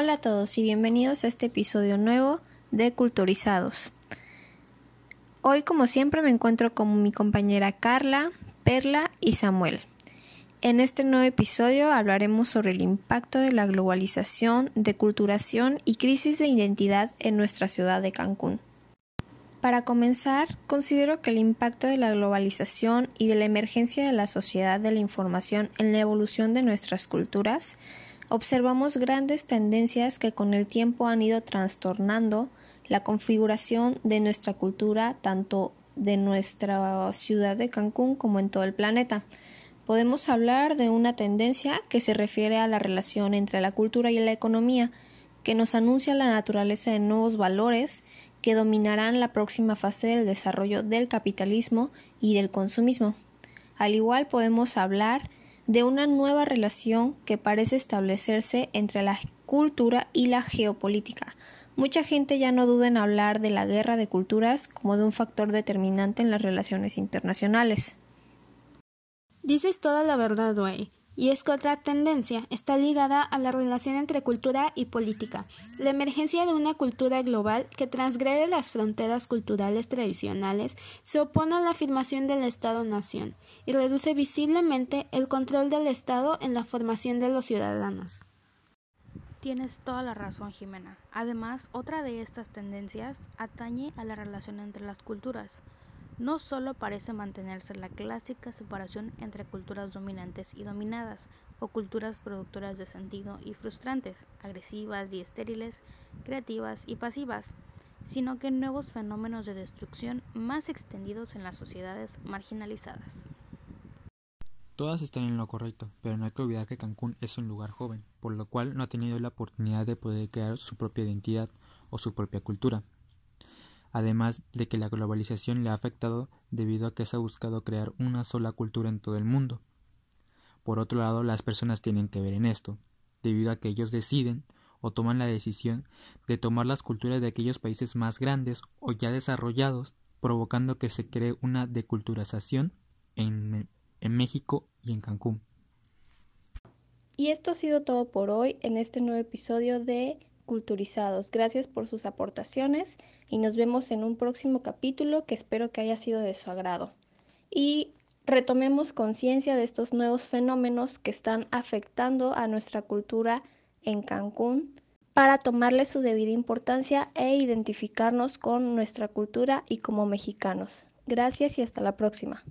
Hola a todos y bienvenidos a este episodio nuevo de Culturizados. Hoy como siempre me encuentro con mi compañera Carla, Perla y Samuel. En este nuevo episodio hablaremos sobre el impacto de la globalización, deculturación y crisis de identidad en nuestra ciudad de Cancún. Para comenzar, considero que el impacto de la globalización y de la emergencia de la sociedad de la información en la evolución de nuestras culturas, observamos grandes tendencias que con el tiempo han ido trastornando la configuración de nuestra cultura, tanto de nuestra ciudad de Cancún como en todo el planeta. Podemos hablar de una tendencia que se refiere a la relación entre la cultura y la economía, que nos anuncia la naturaleza de nuevos valores que dominarán la próxima fase del desarrollo del capitalismo y del consumismo. Al igual podemos hablar de una nueva relación que parece establecerse entre la cultura y la geopolítica. Mucha gente ya no duda en hablar de la guerra de culturas como de un factor determinante en las relaciones internacionales. Dices toda la verdad, Way. Y es que otra tendencia está ligada a la relación entre cultura y política, la emergencia de una cultura global que transgrede las fronteras culturales tradicionales, se opone a la afirmación del Estado-nación y reduce visiblemente el control del Estado en la formación de los ciudadanos. Tienes toda la razón, Jimena. Además, otra de estas tendencias atañe a la relación entre las culturas no solo parece mantenerse la clásica separación entre culturas dominantes y dominadas, o culturas productoras de sentido y frustrantes, agresivas y estériles, creativas y pasivas, sino que nuevos fenómenos de destrucción más extendidos en las sociedades marginalizadas. Todas están en lo correcto, pero no hay que olvidar que Cancún es un lugar joven, por lo cual no ha tenido la oportunidad de poder crear su propia identidad o su propia cultura además de que la globalización le ha afectado debido a que se ha buscado crear una sola cultura en todo el mundo. Por otro lado, las personas tienen que ver en esto, debido a que ellos deciden o toman la decisión de tomar las culturas de aquellos países más grandes o ya desarrollados, provocando que se cree una deculturación en, en México y en Cancún. Y esto ha sido todo por hoy en este nuevo episodio de culturizados. Gracias por sus aportaciones y nos vemos en un próximo capítulo que espero que haya sido de su agrado. Y retomemos conciencia de estos nuevos fenómenos que están afectando a nuestra cultura en Cancún para tomarle su debida importancia e identificarnos con nuestra cultura y como mexicanos. Gracias y hasta la próxima.